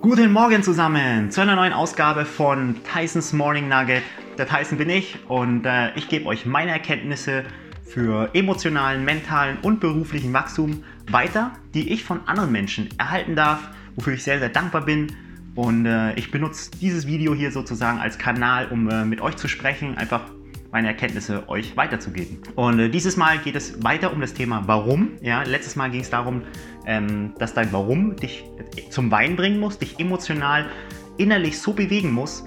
Guten Morgen zusammen zu einer neuen Ausgabe von Tysons Morning Nugget. Der Tyson bin ich und äh, ich gebe euch meine Erkenntnisse für emotionalen, mentalen und beruflichen Wachstum weiter, die ich von anderen Menschen erhalten darf, wofür ich sehr, sehr dankbar bin. Und äh, ich benutze dieses Video hier sozusagen als Kanal, um äh, mit euch zu sprechen, einfach meine Erkenntnisse euch weiterzugeben. Und äh, dieses Mal geht es weiter um das Thema Warum. Ja, letztes Mal ging es darum, ähm, dass dein Warum dich zum Wein bringen muss, dich emotional, innerlich so bewegen muss,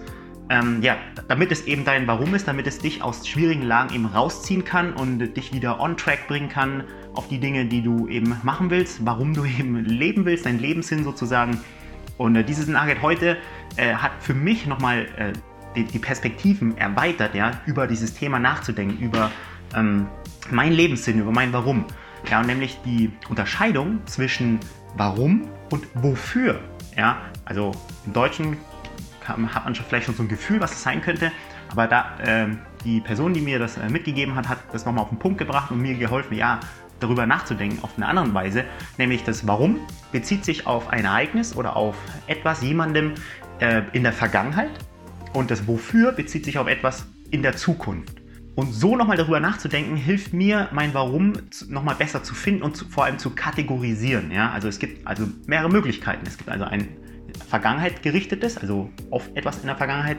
ähm, ja, damit es eben dein Warum ist, damit es dich aus schwierigen Lagen eben rausziehen kann und dich wieder on track bringen kann auf die Dinge, die du eben machen willst, warum du eben leben willst, dein Lebenssinn sozusagen. Und äh, dieses Nugget heute äh, hat für mich nochmal äh, die, die, Perspektiven erweitert, ja, über dieses Thema nachzudenken, über ähm, meinen Lebenssinn, über mein Warum. Ja, und nämlich die Unterscheidung zwischen warum und wofür. Ja, also im Deutschen kann, hat man schon vielleicht schon so ein Gefühl, was es sein könnte, aber da äh, die Person, die mir das äh, mitgegeben hat, hat das nochmal auf den Punkt gebracht und mir geholfen, ja, darüber nachzudenken auf eine andere Weise, nämlich das Warum bezieht sich auf ein Ereignis oder auf etwas, jemandem äh, in der Vergangenheit und das Wofür bezieht sich auf etwas in der Zukunft. Und so nochmal darüber nachzudenken, hilft mir, mein Warum nochmal besser zu finden und zu, vor allem zu kategorisieren. Ja? Also es gibt also mehrere Möglichkeiten. Es gibt also ein Vergangenheit gerichtetes, also auf etwas in der Vergangenheit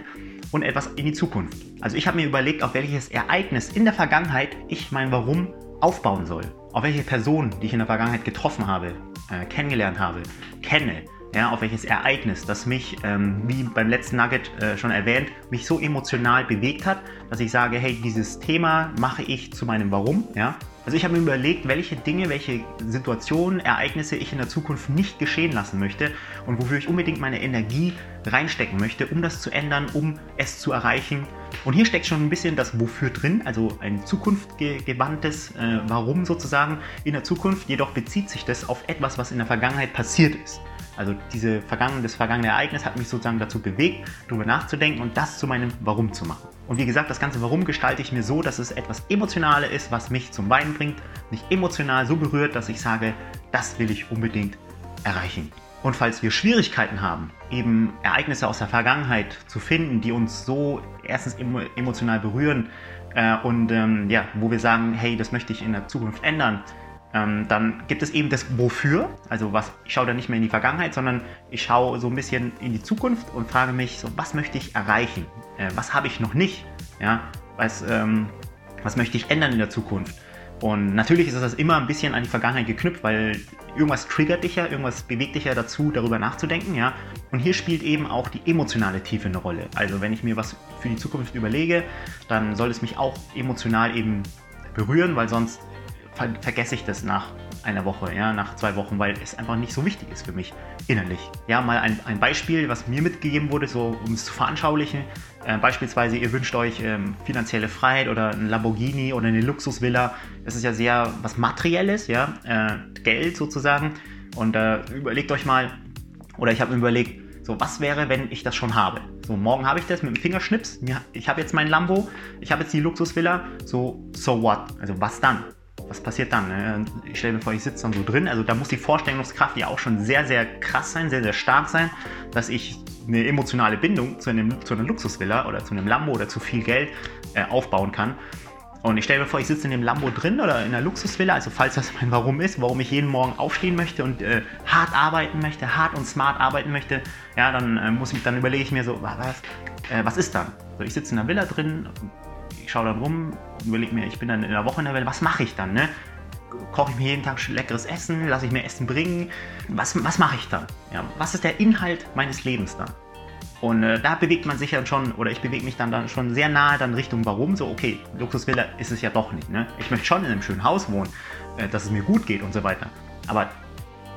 und etwas in die Zukunft. Also ich habe mir überlegt, auf welches Ereignis in der Vergangenheit ich mein Warum aufbauen soll. Auf welche Person, die ich in der Vergangenheit getroffen habe, äh, kennengelernt habe, kenne, ja, auf welches Ereignis, das mich, ähm, wie beim letzten Nugget äh, schon erwähnt, mich so emotional bewegt hat, dass ich sage, hey, dieses Thema mache ich zu meinem Warum. Ja? Also ich habe mir überlegt, welche Dinge, welche Situationen, Ereignisse ich in der Zukunft nicht geschehen lassen möchte und wofür ich unbedingt meine Energie reinstecken möchte, um das zu ändern, um es zu erreichen. Und hier steckt schon ein bisschen das Wofür drin, also ein zukunftgewandtes äh, Warum sozusagen in der Zukunft. Jedoch bezieht sich das auf etwas, was in der Vergangenheit passiert ist. Also diese vergangene, das vergangene Ereignis hat mich sozusagen dazu bewegt, darüber nachzudenken und das zu meinem Warum zu machen. Und wie gesagt, das ganze Warum gestalte ich mir so, dass es etwas Emotionales ist, was mich zum Weinen bringt, mich emotional so berührt, dass ich sage, das will ich unbedingt erreichen. Und falls wir Schwierigkeiten haben, eben Ereignisse aus der Vergangenheit zu finden, die uns so erstens emotional berühren äh, und ähm, ja, wo wir sagen, hey, das möchte ich in der Zukunft ändern, ähm, dann gibt es eben das Wofür. Also was, ich schaue da nicht mehr in die Vergangenheit, sondern ich schaue so ein bisschen in die Zukunft und frage mich, so, was möchte ich erreichen? Äh, was habe ich noch nicht? Ja, was, ähm, was möchte ich ändern in der Zukunft? Und natürlich ist das immer ein bisschen an die Vergangenheit geknüpft, weil irgendwas triggert dich ja, irgendwas bewegt dich ja dazu, darüber nachzudenken, ja. Und hier spielt eben auch die emotionale Tiefe eine Rolle. Also wenn ich mir was für die Zukunft überlege, dann soll es mich auch emotional eben berühren, weil sonst ver vergesse ich das nach einer Woche, ja, nach zwei Wochen, weil es einfach nicht so wichtig ist für mich innerlich. Ja, mal ein, ein Beispiel, was mir mitgegeben wurde, so um es zu veranschaulichen. Äh, beispielsweise, ihr wünscht euch ähm, finanzielle Freiheit oder ein Lamborghini oder eine Luxusvilla. Das ist ja sehr was Materielles, ja, äh, Geld sozusagen. Und äh, überlegt euch mal, oder ich habe mir überlegt, so, was wäre, wenn ich das schon habe? So, morgen habe ich das mit dem Fingerschnips. Ich habe jetzt mein Lambo, ich habe jetzt die Luxusvilla. So, so what? Also, was dann? Was passiert dann? Ne? Ich stelle mir vor, ich sitze dann so drin. Also da muss die Vorstellungskraft ja auch schon sehr, sehr krass sein, sehr, sehr stark sein, dass ich eine emotionale Bindung zu, einem, zu einer Luxusvilla oder zu einem Lambo oder zu viel Geld äh, aufbauen kann. Und ich stelle mir vor, ich sitze in dem Lambo drin oder in einer Luxusvilla, also falls das mein Warum ist, warum ich jeden Morgen aufstehen möchte und äh, hart arbeiten möchte, hart und smart arbeiten möchte, ja, dann äh, muss ich, dann überlege ich mir so, was, äh, was ist dann? So, ich sitze in einer Villa drin, ich schaue dann rum, überlege mir, ich bin dann in der Woche in der Welt, was mache ich dann? Ne? Koche ich mir jeden Tag leckeres Essen, lasse ich mir Essen bringen? Was, was mache ich dann? Ja, was ist der Inhalt meines Lebens dann? Und äh, da bewegt man sich dann schon, oder ich bewege mich dann, dann schon sehr nahe dann Richtung Warum. So, okay, Luxusvilla ist es ja doch nicht. Ne? Ich möchte schon in einem schönen Haus wohnen, äh, dass es mir gut geht und so weiter. Aber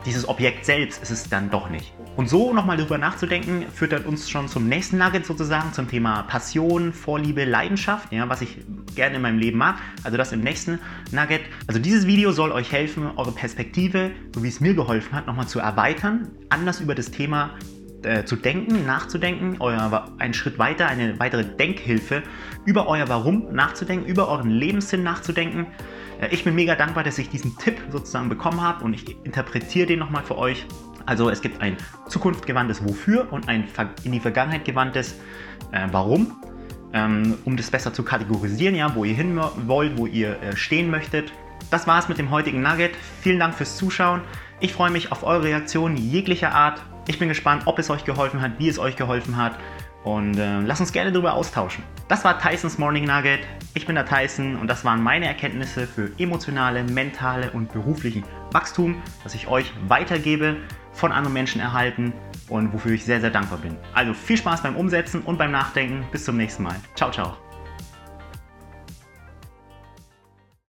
dieses Objekt selbst ist es dann doch nicht. Und so nochmal darüber nachzudenken, führt dann uns schon zum nächsten Nugget sozusagen, zum Thema Passion, Vorliebe, Leidenschaft, ja, was ich gerne in meinem Leben mag. Also das im nächsten Nugget. Also dieses Video soll euch helfen, eure Perspektive, so wie es mir geholfen hat, nochmal zu erweitern, anders über das Thema äh, zu denken, nachzudenken, euer, einen Schritt weiter, eine weitere Denkhilfe, über euer Warum nachzudenken, über euren Lebenssinn nachzudenken. Äh, ich bin mega dankbar, dass ich diesen Tipp sozusagen bekommen habe und ich interpretiere den nochmal für euch Also es gibt ein zukunftgewandtes Wofür und ein in die Vergangenheit gewandtes äh, Warum, ähm, um das besser zu kategorisieren, ja, wo ihr hin wollt, wo ihr äh, stehen möchtet. Das war es mit dem heutigen Nugget. Vielen Dank fürs Zuschauen. Ich freue mich auf eure Reaktionen jeglicher Art. Ich bin gespannt, ob es euch geholfen hat, wie es euch geholfen hat. Und äh, lasst uns gerne darüber austauschen. Das war Tysons Morning Nugget. Ich bin der Tyson und das waren meine Erkenntnisse für emotionale, mentale und beruflichen Wachstum, das ich euch weitergebe, von anderen Menschen erhalten und wofür ich sehr, sehr dankbar bin. Also viel Spaß beim Umsetzen und beim Nachdenken. Bis zum nächsten Mal. Ciao, ciao.